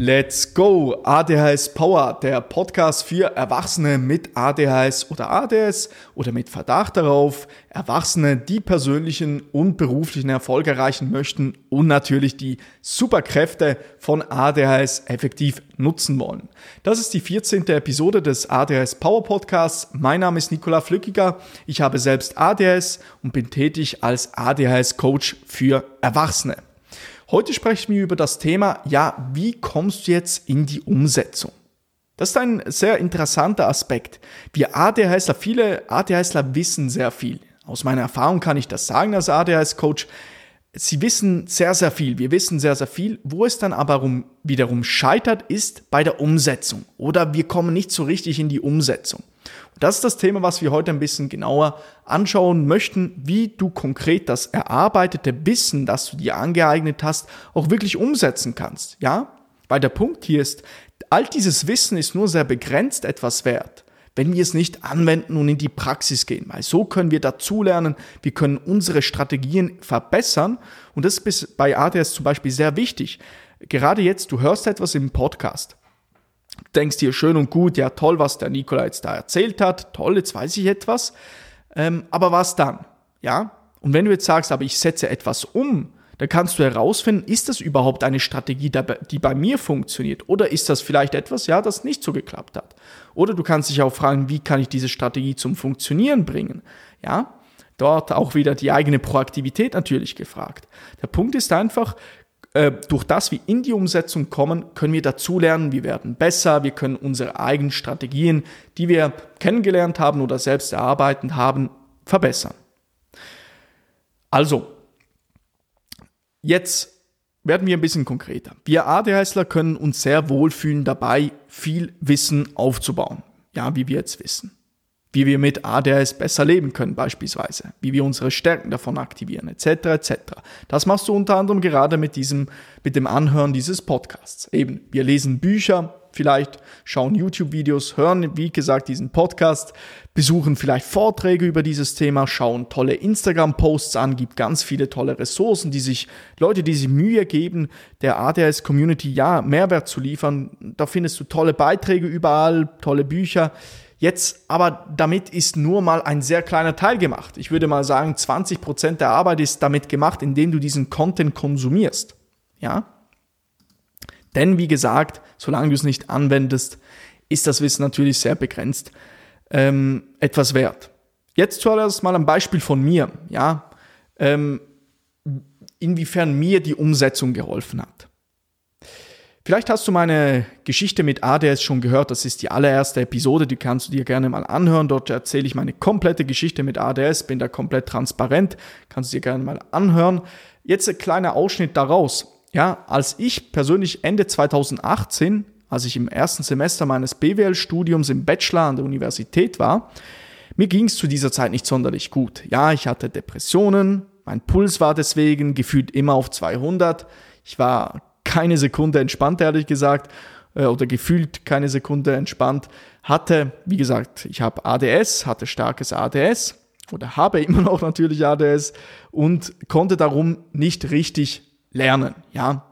Let's go! ADHS Power, der Podcast für Erwachsene mit ADHS oder ADS oder mit Verdacht darauf, Erwachsene, die persönlichen und beruflichen Erfolg erreichen möchten und natürlich die Superkräfte von ADHS effektiv nutzen wollen. Das ist die 14. Episode des ADHS Power Podcasts. Mein Name ist Nikola Flückiger. Ich habe selbst ADHS und bin tätig als ADHS Coach für Erwachsene. Heute sprechen wir über das Thema, ja, wie kommst du jetzt in die Umsetzung? Das ist ein sehr interessanter Aspekt. Wir ADHSler, viele ADHSler wissen sehr viel. Aus meiner Erfahrung kann ich das sagen als ADHS-Coach. Sie wissen sehr, sehr viel. Wir wissen sehr, sehr viel. Wo es dann aber wiederum scheitert, ist bei der Umsetzung. Oder wir kommen nicht so richtig in die Umsetzung. Das ist das Thema, was wir heute ein bisschen genauer anschauen möchten, wie du konkret das erarbeitete Wissen, das du dir angeeignet hast, auch wirklich umsetzen kannst. Ja? Weil der Punkt hier ist, all dieses Wissen ist nur sehr begrenzt etwas wert, wenn wir es nicht anwenden und in die Praxis gehen. Weil so können wir dazulernen, wir können unsere Strategien verbessern und das ist bei ADS zum Beispiel sehr wichtig. Gerade jetzt, du hörst etwas im Podcast denkst dir schön und gut, ja toll, was der Nikola jetzt da erzählt hat, toll, jetzt weiß ich etwas. Ähm, aber was dann? Ja? Und wenn du jetzt sagst, aber ich setze etwas um, dann kannst du herausfinden, ist das überhaupt eine Strategie, die bei mir funktioniert? Oder ist das vielleicht etwas, ja, das nicht so geklappt hat? Oder du kannst dich auch fragen, wie kann ich diese Strategie zum Funktionieren bringen? Ja? Dort auch wieder die eigene Proaktivität natürlich gefragt. Der Punkt ist einfach, äh, durch das wir in die Umsetzung kommen, können wir dazulernen, wir werden besser, wir können unsere eigenen Strategien, die wir kennengelernt haben oder selbst erarbeitet haben, verbessern. Also, jetzt werden wir ein bisschen konkreter. Wir ADHSler können uns sehr wohlfühlen dabei, viel Wissen aufzubauen. Ja, wie wir jetzt wissen wie wir mit ADHS besser leben können beispielsweise, wie wir unsere Stärken davon aktivieren, etc. etc. Das machst du unter anderem gerade mit diesem, mit dem Anhören dieses Podcasts. Eben, wir lesen Bücher, vielleicht schauen YouTube-Videos, hören, wie gesagt, diesen Podcast, besuchen vielleicht Vorträge über dieses Thema, schauen tolle Instagram-Posts an, gibt ganz viele tolle Ressourcen, die sich, Leute, die sich Mühe geben, der ADHS-Community ja Mehrwert zu liefern. Da findest du tolle Beiträge überall, tolle Bücher. Jetzt aber damit ist nur mal ein sehr kleiner Teil gemacht. Ich würde mal sagen, 20 Prozent der Arbeit ist damit gemacht, indem du diesen Content konsumierst. Ja? Denn wie gesagt, solange du es nicht anwendest, ist das Wissen natürlich sehr begrenzt ähm, etwas wert. Jetzt zuallererst mal ein Beispiel von mir, ja, ähm, inwiefern mir die Umsetzung geholfen hat. Vielleicht hast du meine Geschichte mit ADS schon gehört. Das ist die allererste Episode, die kannst du dir gerne mal anhören. Dort erzähle ich meine komplette Geschichte mit ADS, bin da komplett transparent. Kannst du dir gerne mal anhören. Jetzt ein kleiner Ausschnitt daraus. Ja, als ich persönlich Ende 2018, als ich im ersten Semester meines BWL-Studiums im Bachelor an der Universität war, mir ging es zu dieser Zeit nicht sonderlich gut. Ja, ich hatte Depressionen, mein Puls war deswegen gefühlt immer auf 200. Ich war keine Sekunde entspannt, ehrlich gesagt, äh, oder gefühlt keine Sekunde entspannt. Hatte, wie gesagt, ich habe ADS, hatte starkes ADS oder habe immer noch natürlich ADS und konnte darum nicht richtig lernen. Ja,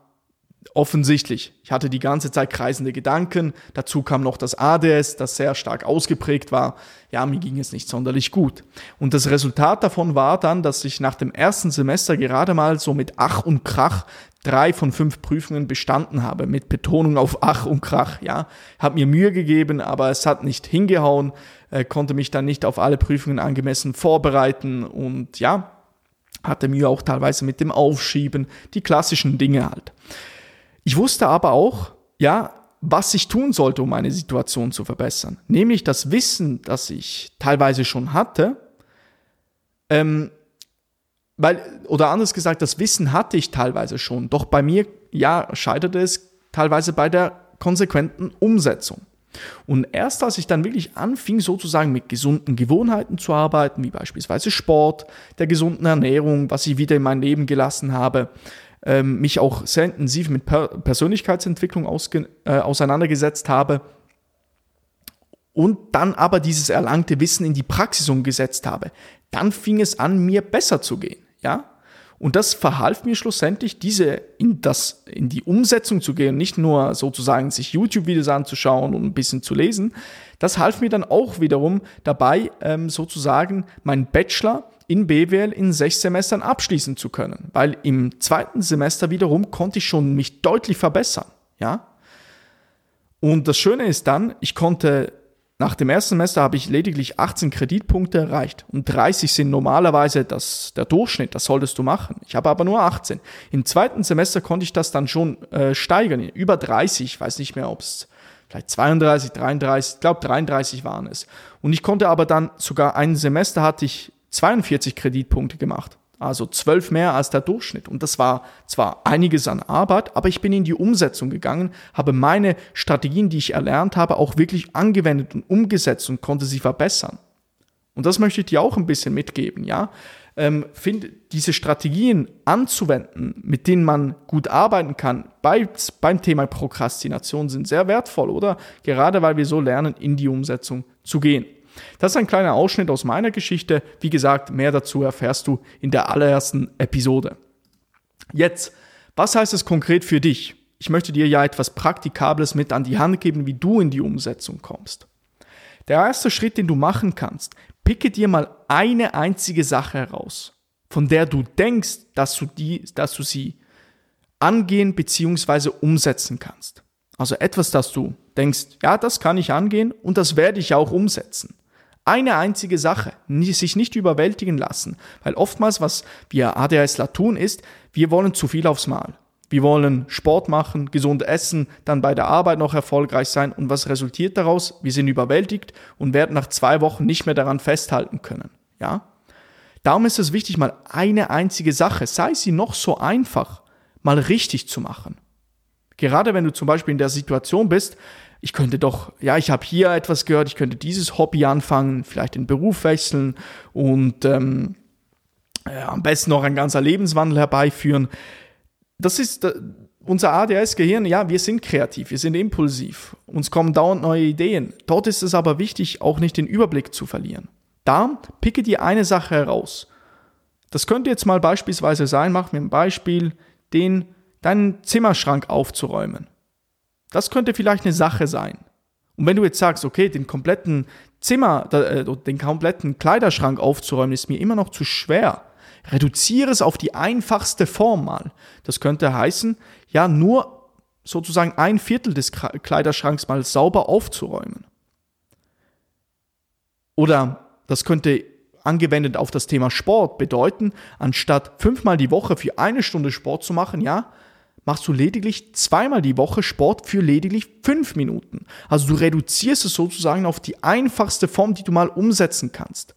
offensichtlich. Ich hatte die ganze Zeit kreisende Gedanken. Dazu kam noch das ADS, das sehr stark ausgeprägt war. Ja, mir ging es nicht sonderlich gut. Und das Resultat davon war dann, dass ich nach dem ersten Semester gerade mal so mit Ach und Krach drei von fünf Prüfungen bestanden habe, mit Betonung auf Ach und Krach, ja. Hab mir Mühe gegeben, aber es hat nicht hingehauen, äh, konnte mich dann nicht auf alle Prüfungen angemessen vorbereiten und ja, hatte Mühe auch teilweise mit dem Aufschieben, die klassischen Dinge halt. Ich wusste aber auch, ja, was ich tun sollte, um meine Situation zu verbessern. Nämlich das Wissen, das ich teilweise schon hatte, ähm, weil, oder anders gesagt, das Wissen hatte ich teilweise schon, doch bei mir, ja, scheiterte es teilweise bei der konsequenten Umsetzung. Und erst als ich dann wirklich anfing, sozusagen mit gesunden Gewohnheiten zu arbeiten, wie beispielsweise Sport, der gesunden Ernährung, was ich wieder in mein Leben gelassen habe, ähm, mich auch sehr intensiv mit per Persönlichkeitsentwicklung äh, auseinandergesetzt habe und dann aber dieses erlangte Wissen in die Praxis umgesetzt habe, dann fing es an, mir besser zu gehen. Ja? Und das verhalf mir schlussendlich, diese in, das, in die Umsetzung zu gehen, nicht nur sozusagen sich YouTube-Videos anzuschauen und ein bisschen zu lesen. Das half mir dann auch wiederum dabei, ähm, sozusagen meinen Bachelor in BWL in sechs Semestern abschließen zu können. Weil im zweiten Semester wiederum konnte ich schon mich deutlich verbessern. Ja? Und das Schöne ist dann, ich konnte nach dem ersten Semester habe ich lediglich 18 Kreditpunkte erreicht und 30 sind normalerweise das, der Durchschnitt, das solltest du machen. Ich habe aber nur 18. Im zweiten Semester konnte ich das dann schon äh, steigern, über 30, ich weiß nicht mehr, ob es vielleicht 32, 33, ich glaube 33 waren es. Und ich konnte aber dann sogar ein Semester hatte ich 42 Kreditpunkte gemacht. Also zwölf mehr als der Durchschnitt. Und das war zwar einiges an Arbeit, aber ich bin in die Umsetzung gegangen, habe meine Strategien, die ich erlernt habe, auch wirklich angewendet und umgesetzt und konnte sie verbessern. Und das möchte ich dir auch ein bisschen mitgeben, ja. Ähm, find, diese Strategien anzuwenden, mit denen man gut arbeiten kann, bei, beim Thema Prokrastination sind sehr wertvoll, oder? Gerade weil wir so lernen, in die Umsetzung zu gehen. Das ist ein kleiner Ausschnitt aus meiner Geschichte. Wie gesagt, mehr dazu erfährst du in der allerersten Episode. Jetzt, was heißt es konkret für dich? Ich möchte dir ja etwas Praktikables mit an die Hand geben, wie du in die Umsetzung kommst. Der erste Schritt, den du machen kannst, picke dir mal eine einzige Sache heraus, von der du denkst, dass du, die, dass du sie angehen bzw. umsetzen kannst. Also etwas, das du denkst, ja, das kann ich angehen und das werde ich auch umsetzen. Eine einzige Sache, sich nicht überwältigen lassen, weil oftmals, was wir ADHSler tun, ist, wir wollen zu viel aufs Mal. Wir wollen Sport machen, gesund essen, dann bei der Arbeit noch erfolgreich sein und was resultiert daraus? Wir sind überwältigt und werden nach zwei Wochen nicht mehr daran festhalten können. Ja? Darum ist es wichtig, mal eine einzige Sache, sei sie noch so einfach, mal richtig zu machen. Gerade wenn du zum Beispiel in der Situation bist, ich könnte doch, ja, ich habe hier etwas gehört, ich könnte dieses Hobby anfangen, vielleicht den Beruf wechseln und ähm, ja, am besten noch ein ganzer Lebenswandel herbeiführen. Das ist äh, unser ADS-Gehirn, ja, wir sind kreativ, wir sind impulsiv, uns kommen dauernd neue Ideen. Dort ist es aber wichtig, auch nicht den Überblick zu verlieren. Da picke dir eine Sache heraus. Das könnte jetzt mal beispielsweise sein, mach mir ein Beispiel, den, deinen Zimmerschrank aufzuräumen. Das könnte vielleicht eine Sache sein. Und wenn du jetzt sagst, okay, den kompletten Zimmer, äh, den kompletten Kleiderschrank aufzuräumen, ist mir immer noch zu schwer. Reduziere es auf die einfachste Form mal. Das könnte heißen, ja, nur sozusagen ein Viertel des Kleiderschranks mal sauber aufzuräumen. Oder das könnte angewendet auf das Thema Sport bedeuten, anstatt fünfmal die Woche für eine Stunde Sport zu machen, ja, machst du lediglich zweimal die Woche Sport für lediglich fünf Minuten. Also du reduzierst es sozusagen auf die einfachste Form, die du mal umsetzen kannst.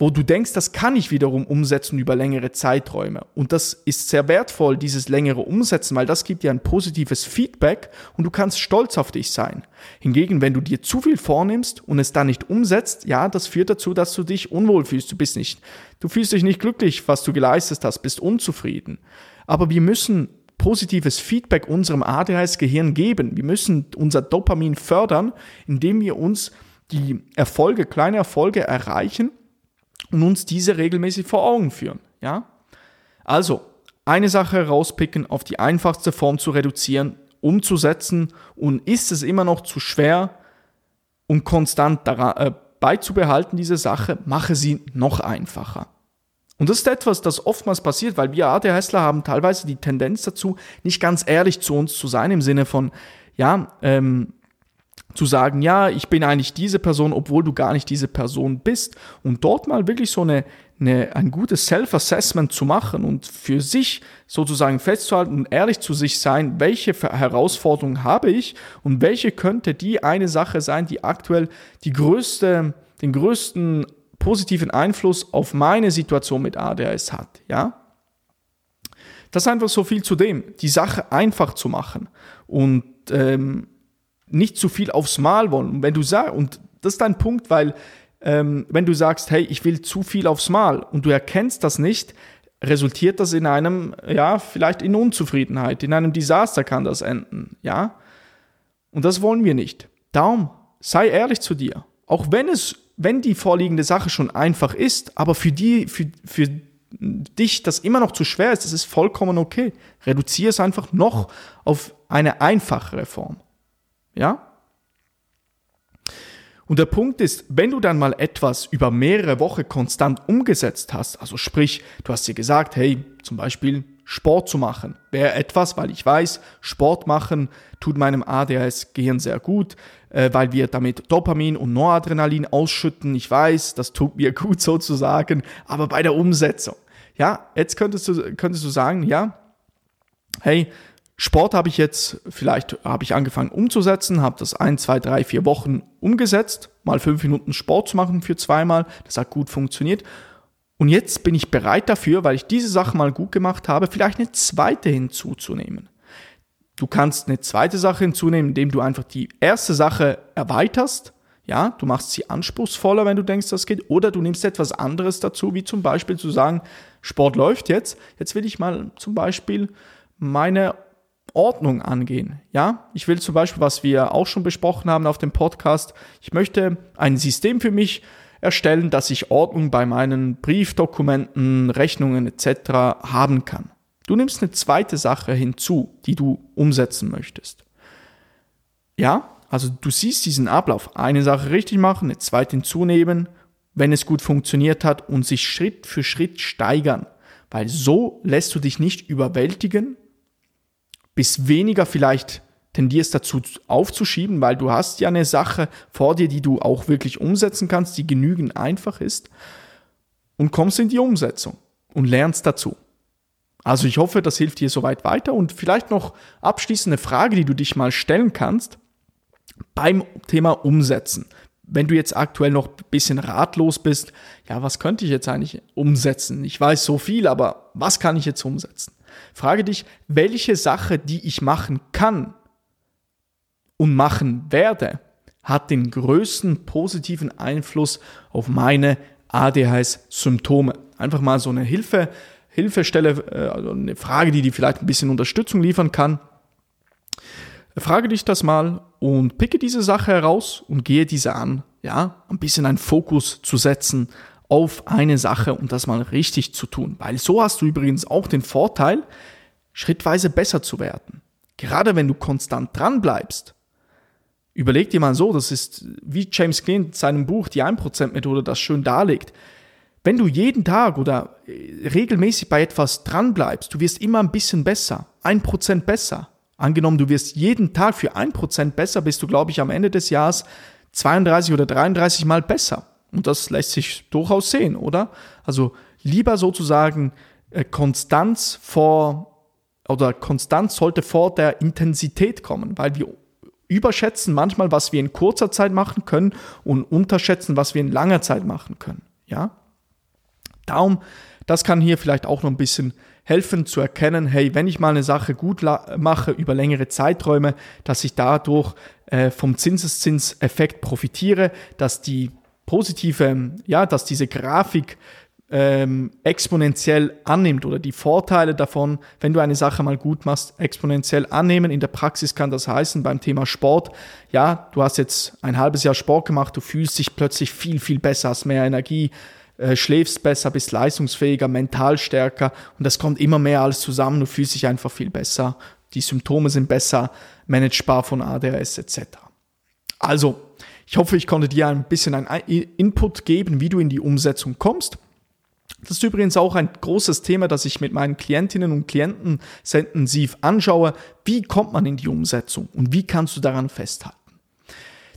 Wo du denkst, das kann ich wiederum umsetzen über längere Zeiträume. Und das ist sehr wertvoll, dieses längere Umsetzen, weil das gibt dir ein positives Feedback und du kannst stolz auf dich sein. Hingegen, wenn du dir zu viel vornimmst und es dann nicht umsetzt, ja, das führt dazu, dass du dich unwohl fühlst. Du bist nicht, du fühlst dich nicht glücklich, was du geleistet hast, bist unzufrieden. Aber wir müssen positives Feedback unserem ADHS-Gehirn geben. Wir müssen unser Dopamin fördern, indem wir uns die Erfolge, kleine Erfolge erreichen und uns diese regelmäßig vor Augen führen. Ja? Also, eine Sache herauspicken, auf die einfachste Form zu reduzieren, umzusetzen und ist es immer noch zu schwer und konstant daran, äh, beizubehalten, diese Sache, mache sie noch einfacher. Und das ist etwas, das oftmals passiert, weil wir ADHSler haben teilweise die Tendenz dazu, nicht ganz ehrlich zu uns zu sein, im Sinne von, ja, ähm, zu sagen, ja, ich bin eigentlich diese Person, obwohl du gar nicht diese Person bist. Und dort mal wirklich so eine, eine, ein gutes Self-Assessment zu machen und für sich sozusagen festzuhalten und ehrlich zu sich sein, welche Herausforderungen habe ich und welche könnte die eine Sache sein, die aktuell die größte, den größten positiven Einfluss auf meine Situation mit ADHS hat, ja? Das ist einfach so viel zu dem, die Sache einfach zu machen und ähm, nicht zu viel aufs Mal wollen. Und wenn du sagst, und das ist dein Punkt, weil ähm, wenn du sagst, hey, ich will zu viel aufs Mal und du erkennst das nicht, resultiert das in einem, ja, vielleicht in Unzufriedenheit, in einem Desaster kann das enden, ja? Und das wollen wir nicht. Darum, sei ehrlich zu dir. Auch wenn es wenn die vorliegende Sache schon einfach ist, aber für die, für, für dich das immer noch zu schwer ist, das ist vollkommen okay. Reduziere es einfach noch auf eine einfachere Form. Ja? Und der Punkt ist, wenn du dann mal etwas über mehrere Wochen konstant umgesetzt hast, also sprich, du hast dir gesagt, hey, zum Beispiel Sport zu machen, wäre etwas, weil ich weiß, Sport machen tut meinem ADHS-Gehirn sehr gut, äh, weil wir damit Dopamin und Noradrenalin ausschütten. Ich weiß, das tut mir gut sozusagen, aber bei der Umsetzung, ja, jetzt könntest du, könntest du sagen, ja, hey, Sport habe ich jetzt, vielleicht habe ich angefangen umzusetzen, habe das ein, zwei, drei, vier Wochen umgesetzt, mal fünf Minuten Sport zu machen für zweimal, das hat gut funktioniert. Und jetzt bin ich bereit dafür, weil ich diese Sache mal gut gemacht habe, vielleicht eine zweite hinzuzunehmen. Du kannst eine zweite Sache hinzunehmen, indem du einfach die erste Sache erweiterst. Ja, du machst sie anspruchsvoller, wenn du denkst, das geht. Oder du nimmst etwas anderes dazu, wie zum Beispiel zu sagen, Sport läuft jetzt. Jetzt will ich mal zum Beispiel meine Ordnung angehen. Ja, ich will zum Beispiel, was wir auch schon besprochen haben auf dem Podcast, ich möchte ein System für mich erstellen, dass ich Ordnung bei meinen Briefdokumenten, Rechnungen etc. haben kann. Du nimmst eine zweite Sache hinzu, die du umsetzen möchtest. Ja, also du siehst diesen Ablauf. Eine Sache richtig machen, eine zweite hinzunehmen, wenn es gut funktioniert hat und sich Schritt für Schritt steigern. Weil so lässt du dich nicht überwältigen bis weniger vielleicht tendierst dazu aufzuschieben, weil du hast ja eine Sache vor dir, die du auch wirklich umsetzen kannst, die genügend einfach ist und kommst in die Umsetzung und lernst dazu. Also ich hoffe, das hilft dir soweit weiter und vielleicht noch abschließende Frage, die du dich mal stellen kannst beim Thema Umsetzen. Wenn du jetzt aktuell noch ein bisschen ratlos bist, ja, was könnte ich jetzt eigentlich umsetzen? Ich weiß so viel, aber was kann ich jetzt umsetzen? Frage dich, welche Sache, die ich machen kann und machen werde, hat den größten positiven Einfluss auf meine ADHS-Symptome. Einfach mal so eine Hilfe, Hilfestelle, äh, also eine Frage, die dir vielleicht ein bisschen Unterstützung liefern kann. Frage dich das mal und picke diese Sache heraus und gehe diese an. Ja, ein bisschen einen Fokus zu setzen auf eine Sache und das mal richtig zu tun. Weil so hast du übrigens auch den Vorteil, schrittweise besser zu werden. Gerade wenn du konstant dran bleibst. Überleg dir mal so, das ist wie James Clean in seinem Buch Die 1%-Methode das schön darlegt. Wenn du jeden Tag oder äh, regelmäßig bei etwas dran bleibst, du wirst immer ein bisschen besser, ein Prozent besser. Angenommen, du wirst jeden Tag für ein Prozent besser, bist du, glaube ich, am Ende des Jahres 32 oder 33 Mal besser. Und das lässt sich durchaus sehen, oder? Also lieber sozusagen äh, Konstanz vor oder Konstanz sollte vor der Intensität kommen, weil wir überschätzen manchmal, was wir in kurzer Zeit machen können und unterschätzen, was wir in langer Zeit machen können. Ja? Darum, das kann hier vielleicht auch noch ein bisschen helfen zu erkennen, hey, wenn ich mal eine Sache gut mache über längere Zeiträume, dass ich dadurch äh, vom Zinseszinseffekt profitiere, dass die positive, ja, dass diese Grafik ähm, exponentiell annimmt oder die Vorteile davon, wenn du eine Sache mal gut machst, exponentiell annehmen. In der Praxis kann das heißen beim Thema Sport, ja, du hast jetzt ein halbes Jahr Sport gemacht, du fühlst dich plötzlich viel, viel besser, hast mehr Energie, äh, schläfst besser, bist leistungsfähiger, mental stärker und das kommt immer mehr alles zusammen, du fühlst dich einfach viel besser, die Symptome sind besser managebar von ADHS etc. Also, ich hoffe, ich konnte dir ein bisschen einen Input geben, wie du in die Umsetzung kommst. Das ist übrigens auch ein großes Thema, das ich mit meinen Klientinnen und Klienten sehr intensiv anschaue. Wie kommt man in die Umsetzung und wie kannst du daran festhalten?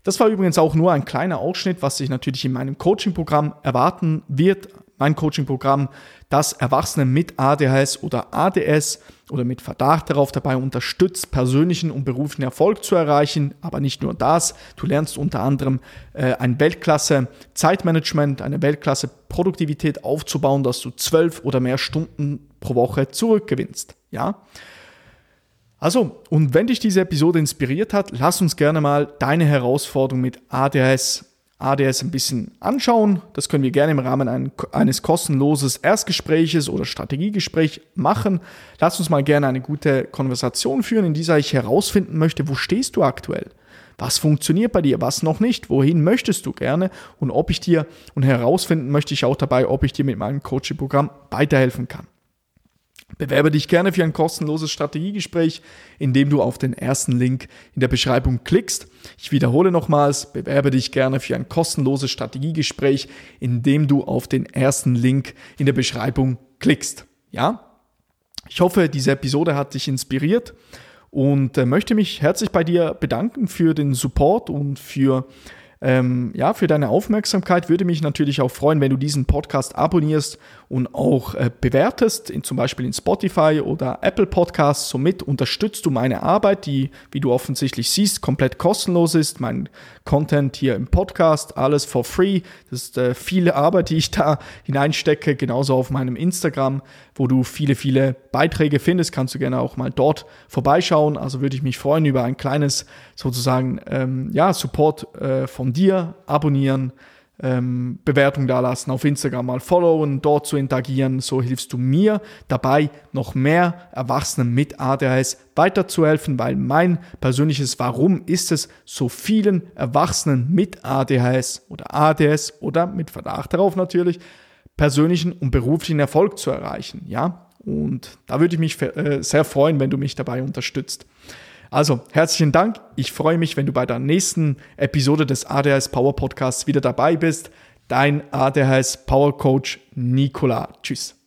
Das war übrigens auch nur ein kleiner Ausschnitt, was sich natürlich in meinem Coaching-Programm erwarten wird mein Coaching-Programm, das Erwachsene mit ADHS oder ADS oder mit Verdacht darauf dabei unterstützt, persönlichen und beruflichen Erfolg zu erreichen. Aber nicht nur das, du lernst unter anderem äh, ein Weltklasse Zeitmanagement, eine Weltklasse Produktivität aufzubauen, dass du zwölf oder mehr Stunden pro Woche zurückgewinnst. Ja. Also, und wenn dich diese Episode inspiriert hat, lass uns gerne mal deine Herausforderung mit ADHS ADS ein bisschen anschauen. Das können wir gerne im Rahmen eines kostenloses Erstgespräches oder Strategiegespräch machen. Lass uns mal gerne eine gute Konversation führen, in dieser ich herausfinden möchte, wo stehst du aktuell? Was funktioniert bei dir, was noch nicht? Wohin möchtest du gerne? Und ob ich dir und herausfinden möchte ich auch dabei, ob ich dir mit meinem Coaching-Programm weiterhelfen kann. Bewerbe dich gerne für ein kostenloses Strategiegespräch, indem du auf den ersten Link in der Beschreibung klickst. Ich wiederhole nochmals, bewerbe dich gerne für ein kostenloses Strategiegespräch, indem du auf den ersten Link in der Beschreibung klickst. Ja? Ich hoffe, diese Episode hat dich inspiriert und äh, möchte mich herzlich bei dir bedanken für den Support und für ähm, ja, für deine Aufmerksamkeit. Würde mich natürlich auch freuen, wenn du diesen Podcast abonnierst und auch äh, bewertest, in, zum Beispiel in Spotify oder Apple Podcasts. Somit unterstützt du meine Arbeit, die, wie du offensichtlich siehst, komplett kostenlos ist. Mein Content hier im Podcast, alles for free. Das ist äh, viele Arbeit, die ich da hineinstecke, genauso auf meinem Instagram, wo du viele, viele Beiträge findest. Kannst du gerne auch mal dort vorbeischauen. Also würde ich mich freuen über ein kleines sozusagen ähm, ja, Support äh, von dir, abonnieren, ähm, Bewertung dalassen, auf Instagram mal followen, dort zu interagieren. So hilfst du mir dabei, noch mehr Erwachsenen mit ADHS weiterzuhelfen, weil mein persönliches Warum ist es, so vielen Erwachsenen mit ADHS oder ADS oder mit Verdacht darauf natürlich, persönlichen und beruflichen Erfolg zu erreichen. Ja, und da würde ich mich äh, sehr freuen, wenn du mich dabei unterstützt. Also, herzlichen Dank. Ich freue mich, wenn du bei der nächsten Episode des ADHS Power Podcasts wieder dabei bist. Dein ADHS Power Coach Nicola. Tschüss.